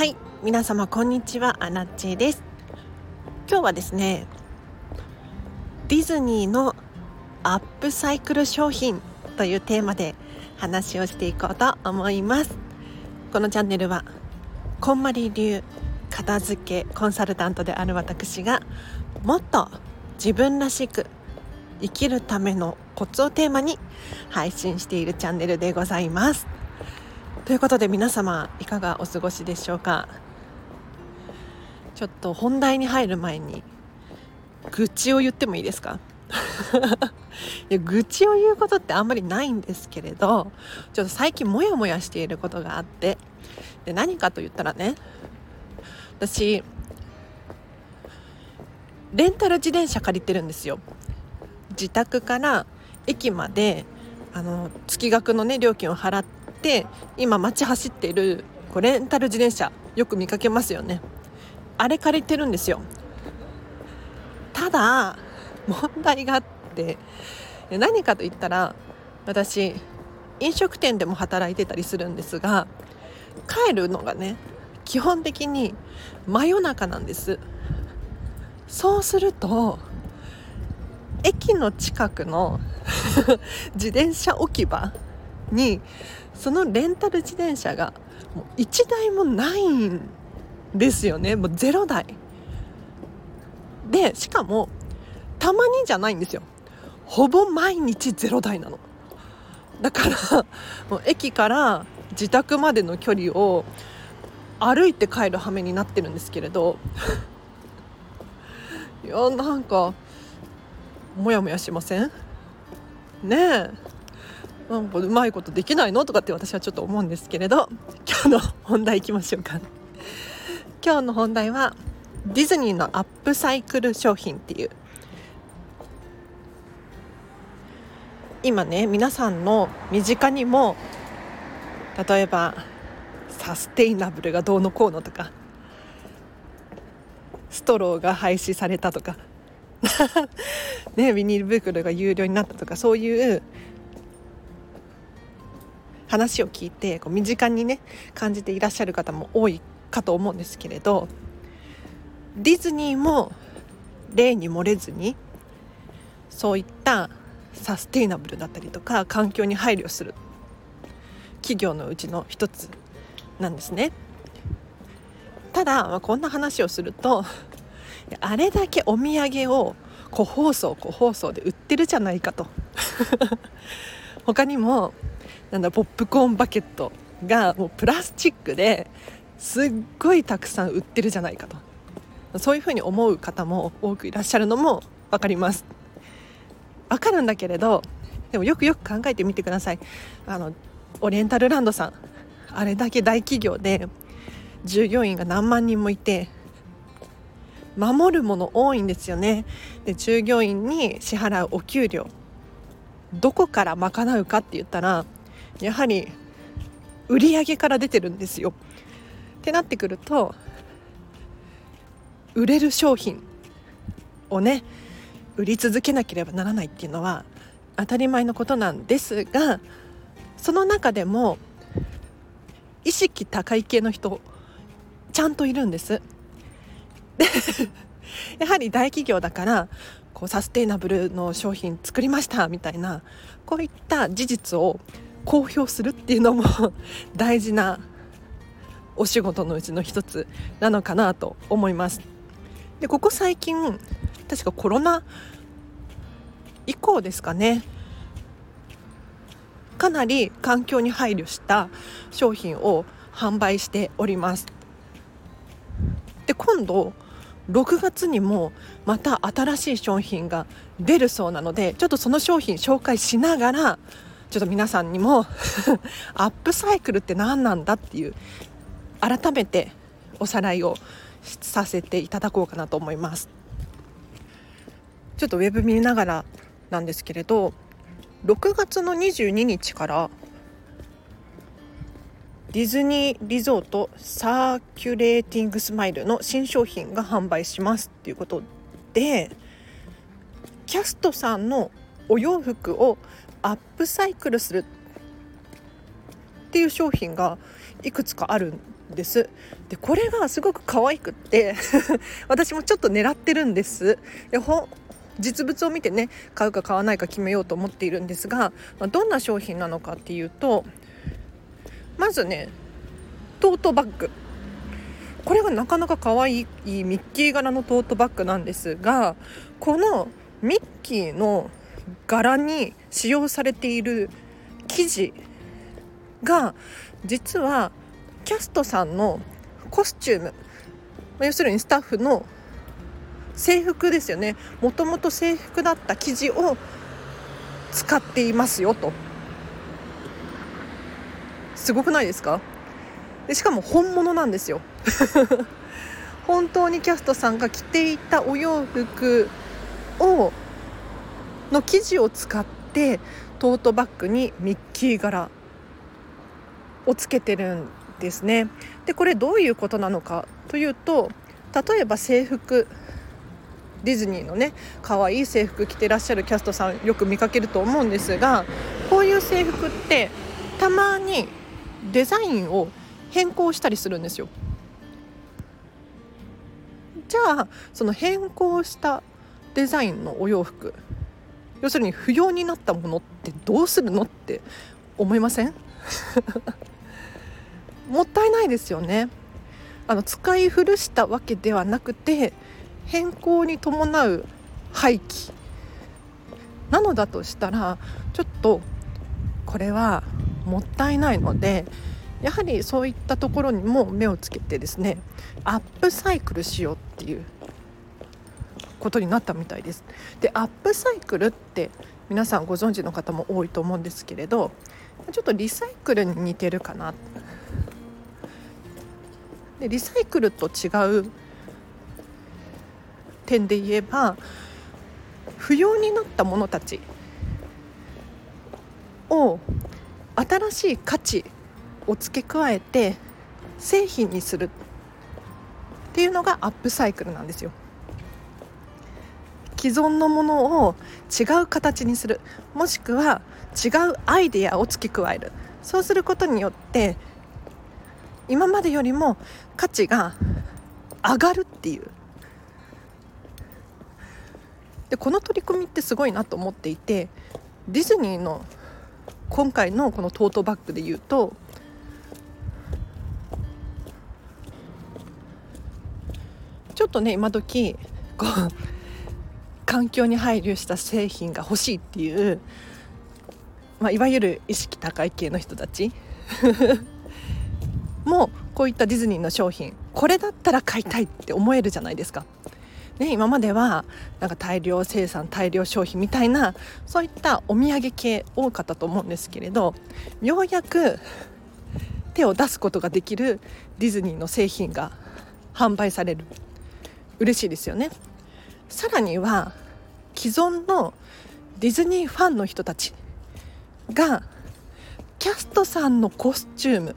はい皆様こんにちは。アナッチェです。今日はですねディズニーのアップサイクル商品というテーマで話をしていこうと思います。このチャンネルはこんまり流片付けコンサルタントである私がもっと自分らしく生きるためのコツをテーマに配信しているチャンネルでございます。ということで皆様いかがお過ごしでしょうか？ちょっと本題に入る前に愚痴を言ってもいいですか？いや愚痴を言うことってあんまりないんですけれどちょっと最近モヤモヤしていることがあってで何かと言ったらね私レンタル自転車借りてるんですよ。自宅から駅まであの月額のね料金を払って今街走っているこうレンタル自転車よく見かけますよね。あれ借りてるんですよ。ただ問題があって何かと言ったら私飲食店でも働いてたりするんですが帰るのがね基本的に真夜中なんです。そうすると駅の近くの 自転車置き場にそのレンタル自転車がもう1台もないんですよね。もう0台。でしかもたまにじゃないんですよ。ほぼ毎日0台なの。だからもう駅から自宅までの距離を歩いて帰る羽目になってるんですけれど。いやなんかモヤモヤしません？ねえ。なんかうまいことできないの？とかって私はちょっと思うんですけれど。今日の本題いきましょうか。今日の本題はディズニーのアップサイクル商品っていう。今ね皆さんの身近にも例えばサステイナブルがどうのこうのとかストローが廃止されたとか ね、ビニール袋が有料になったとかそういう話を聞いてこう身近にね感じていらっしゃる方も多いかと思うんですけれどディズニーも例に漏れずにそういったサステイナブルだったりとか環境に配慮する企業のうちの一つなんですね。ただ、まあ、こんな話をするとあれだけお土産を個包装個包装で売ってるじゃないかと。他にもなんだポップコーンバケットがもうプラスチックですっごいたくさん売ってるじゃないかと。そういうふうに思う方も多くいらっしゃるのも分かります。分かるんだけれどでもよくよく考えてみてください。あのオリエンタルランドさん。あれだけ大企業で従業員が何万人もいて守るもの多いんですよね。で従業員に支払うお給料。どこから賄うかって言ったらやはり売上から出てるんですよ。ってなってくると売れる商品をね売り続けなければならないっていうのは当たり前のことなんですがその中でも意識高い系の人ちゃんといるんです。やはり大企業だからこうサステイナブルの商品作りましたみたいなこういった事実を公表するっていうのも 大事なお仕事のうちの一つなのかなと思います。でここ最近確かコロナ以降ですかねかなり環境に配慮した商品を販売しております。で今度6月にもまた新しい商品が出るそうなのでちょっとその商品紹介しながらちょっと皆さんにも アップサイクルって何なんだっていう改めておさらいをさせていただこうかなと思います。ちょっとウェブ見ながらなんですけれど6月の22日からディズニーリゾートサーキュレーティングスマイルの新商品が販売しますっていうことでキャストさんのお洋服をアップサイクルするっていう商品がいくつかあるんです。でこれがすごく可愛くって 私もちょっと狙ってるんです。でほ実物を見てね買うか買わないか決めようと思っているんですが、ま、どんな商品なのかっていうとまずねトートバッグ。これがなかなか可愛いミッキー柄のトートバッグなんですがこのミッキーの柄に使用されている生地が実はキャストさんのコスチューム要するにスタッフの制服ですよね。もともと制服だった生地を使っていますよと。すごくないですか？でしかも本物なんですよ 本当にキャストさんが着ていたお洋服をの生地を使ってトートバッグにミッキー柄をつけてるんですね。でこれどういうことなのかというと例えば制服ディズニーのね可愛い制服着てらっしゃるキャストさんよく見かけると思うんですがこういう制服ってたまにデザインを変更したりするんですよ。じゃあその変更したデザインのお洋服要するに不要になったものってどうするのって思いません？もったいないですよね。あの使い古したわけではなくて変更に伴う廃棄。なのだとしたらちょっとこれはもったいないのでやはりそういったところにも目をつけてですねアップサイクルしようっていうことになったみたいです。でアップサイクルって皆さんご存知の方も多いと思うんですけれどちょっとリサイクルに似てるかなでリサイクルと違う点で言えば不要になったものたちを新しい価値を付け加えて製品にするっていうのがアップサイクルなんですよ。既存のものを違う形にする。もしくは違うアイデアを付け加える。そうすることによって今までよりも価値が上がるっていう。でこの取り組みってすごいなと思っていてディズニーの今回のこのトートバッグで言うとちょっとね今時こう環境に配慮した製品が欲しいっていう、まあ、いわゆる意識高い系の人たち もこういったディズニーの商品これだったら買いたいって思えるじゃないですか。ね、今まではなんか大量生産大量消費みたいなそういったお土産系多かったと思うんですけれどようやく手を出すことができるディズニーの製品が販売される嬉しいですよね。さらには既存のディズニーファンの人たちがキャストさんのコスチューム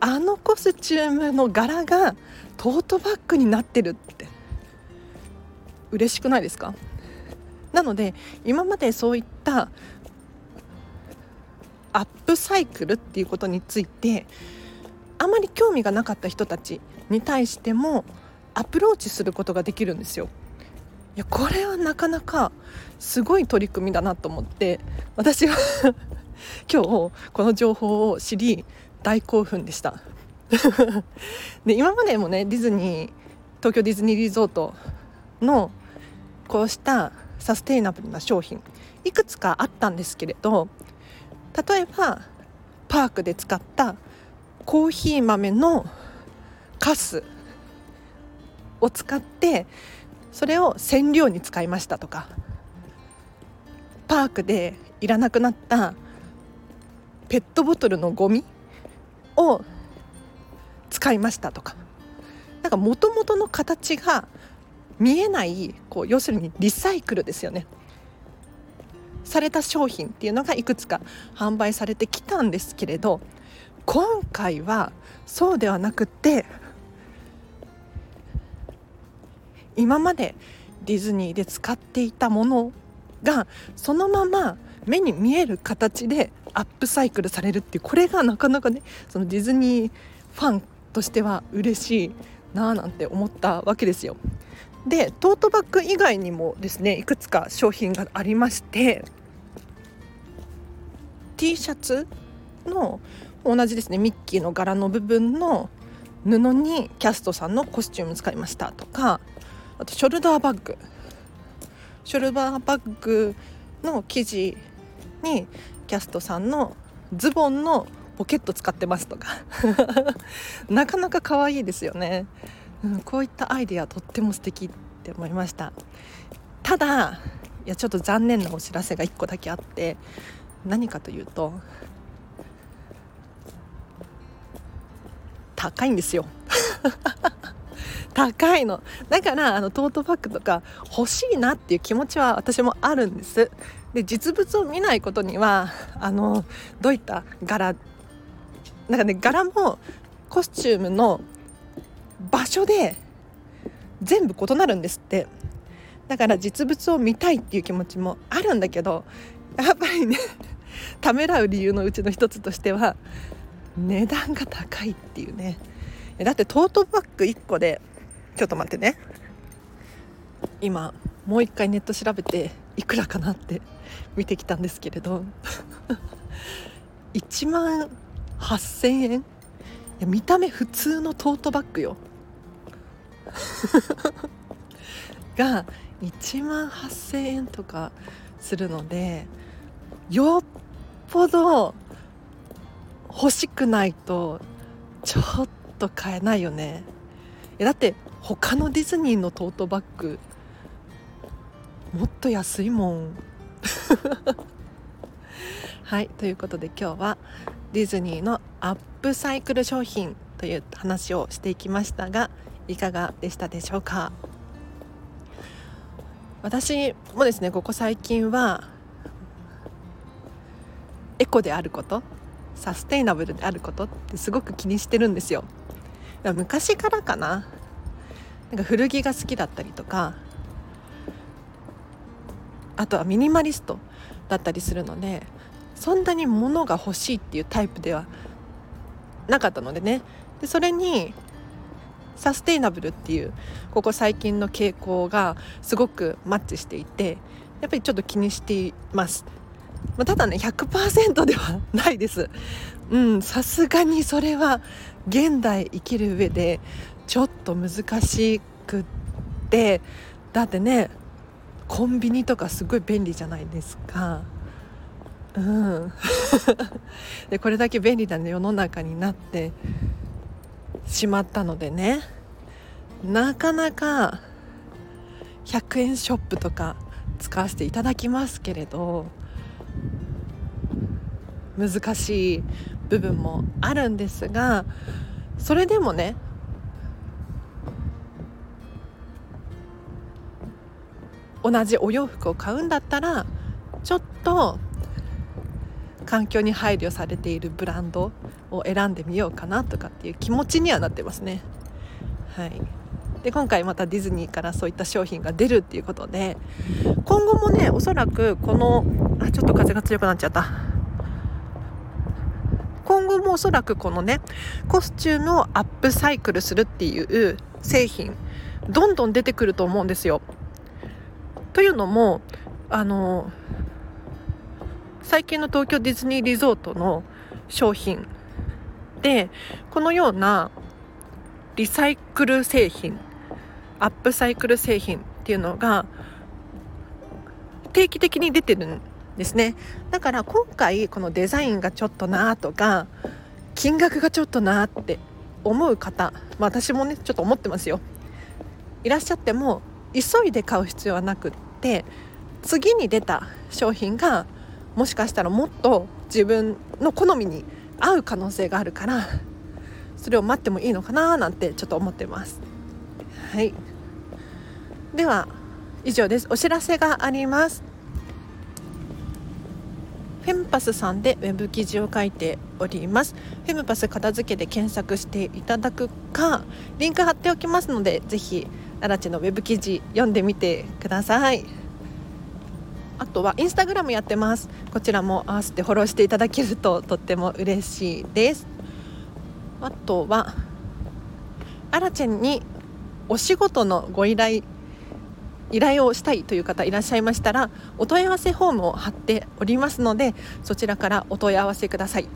あのコスチュームの柄がトートバッグになってるって嬉しくないですか？なので今までそういったアップサイクルっていうことについてあまり興味がなかった人たちに対してもアプローチすることができるんですよ。いやこれはなかなかすごい取り組みだなと思って私は 今日この情報を知り大興奮でした で今までもねディズニー東京ディズニーリゾートのこうしたサステイナブルな商品いくつかあったんですけれど例えばパークで使ったコーヒー豆のカスを使ってそれを染料に使いましたとかパークでいらなくなったペットボトルのゴミを使いましたとかなんかもともとの形が見えないこう要するにリサイクルですよねされた商品っていうのがいくつか販売されてきたんですけれど今回はそうではなくて今までディズニーで使っていたものがそのまま目に見える形でアップサイクルされるっていうこれがなかなかねそのディズニーファンとしては嬉しいなあなんて思ったわけですよ。でトートバッグ以外にもですねいくつか商品がありまして T シャツの同じですねミッキーの柄の部分の布にキャストさんのコスチューム使いましたとかあとショルダーバッグ。ショルダーバッグの生地にキャストさんのズボンのポケット使ってますとか。なかなか可愛いですよね、うん、こういったアイデアとっても素敵って思いました。ただいやちょっと残念なお知らせが1個だけあって何かというと高いんですよ。高いの。だからあのトートバッグとか欲しいなっていう気持ちは私もあるんです。で実物を見ないことにはあのどういった柄なんかね柄もコスチュームの場所で全部異なるんですって。だから実物を見たいっていう気持ちもあるんだけどやっぱりね ためらう理由のうちの一つとしては値段が高いっていうね。だってトートバッグ1個でちょっと待ってね。今もう一回ネット調べていくらかなって見てきたんですけれど。1万8000円？いや見た目普通のトートバッグよ。が1万8000円とかするのでよっぽど欲しくないとちょっと買えないよね。だって他のディズニーのトートバッグもっと安いもん。はいということで今日はディズニーのアップサイクル商品という話をしていきましたがいかがでしたでしょうか？私もですねここ最近はエコであることサステイナブルであることってすごく気にしてるんですよ。昔からかな。なんか古着が好きだったりとかあとはミニマリストだったりするのでそんなに物が欲しいっていうタイプではなかったのでね。でそれにサステイナブルっていうここ最近の傾向がすごくマッチしていてやっぱりちょっと気にしています。まあ、ただね100%ではないです。うんさすがにそれは現代生きる上でちょっと難しくって。だってねコンビニとかすごい便利じゃないですか。うん。でこれだけ便利な世の中になってしまったのでね。なかなか100円ショップとか使わせていただきますけれど難しい部分もあるんですがそれでもね同じお洋服を買うんだったらちょっと環境に配慮されているブランドを選んでみようかなとかっていう気持ちにはなってますね。はい、で今回またディズニーからそういった商品が出るっていうことで今後もねおそらくこのあちょっと風が強くなっちゃった今後もおそらくこのねコスチュームをアップサイクルするっていう製品どんどん出てくると思うんですよ。というのもあの最近の東京ディズニーリゾートの商品でこのようなリサイクル製品アップサイクル製品っていうのが定期的に出てるんですね。だから今回このデザインがちょっとなとか金額がちょっとなって思う方、まあ、私もねちょっと思ってますよ。いらっしゃっても急いで買う必要はなくって次に出た商品がもしかしたらもっと自分の好みに合う可能性があるからそれを待ってもいいのかななんてちょっと思ってます。はい。では以上です。お知らせがあります。フェムパスさんでウェブ記事を書いております。フェムパス片付けで検索していただくかリンク貼っておきますのでぜひアラチのウェブ記事読んでみてください。あとはインスタグラムやってます。こちらも合わせてフォローしていただけるととっても嬉しいです。あとはアラチェンにお仕事のご依頼依頼をしたいという方いらっしゃいましたらお問い合わせフォームを貼っておりますのでそちらからお問い合わせください。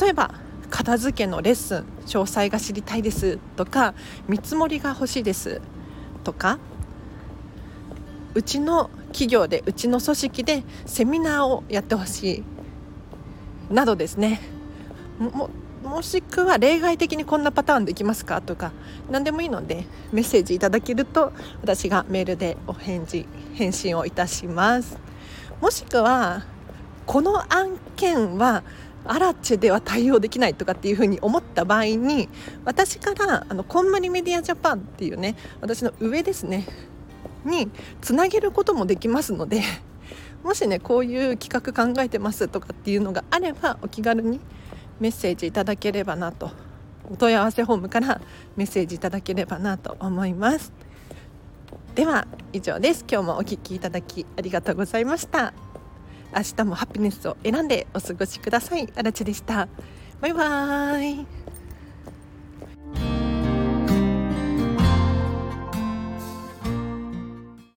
例えば片付けのレッスン詳細が知りたいですとか見積もりが欲しいですとかうちの企業でうちの組織でセミナーをやってほしいなどですね。ももしくは例外的にこんなパターンできますかとか何でもいいのでメッセージいただけると私がメールでお返事返信をいたします。もしくはこの案件はアラチェでは対応できないとかっていうふうに思った場合に私からあのこんまりメディアジャパンっていうね私の上ですねにつなげることもできますので もしねこういう企画考えてますとかっていうのがあればお気軽にメッセージいただければなとお問い合わせフォームから メッセージいただければなと思います。では以上です。今日もお聴きいただきありがとうございました。明日もハピネスを選んでお過ごしください。あらちでした。バイバーイ。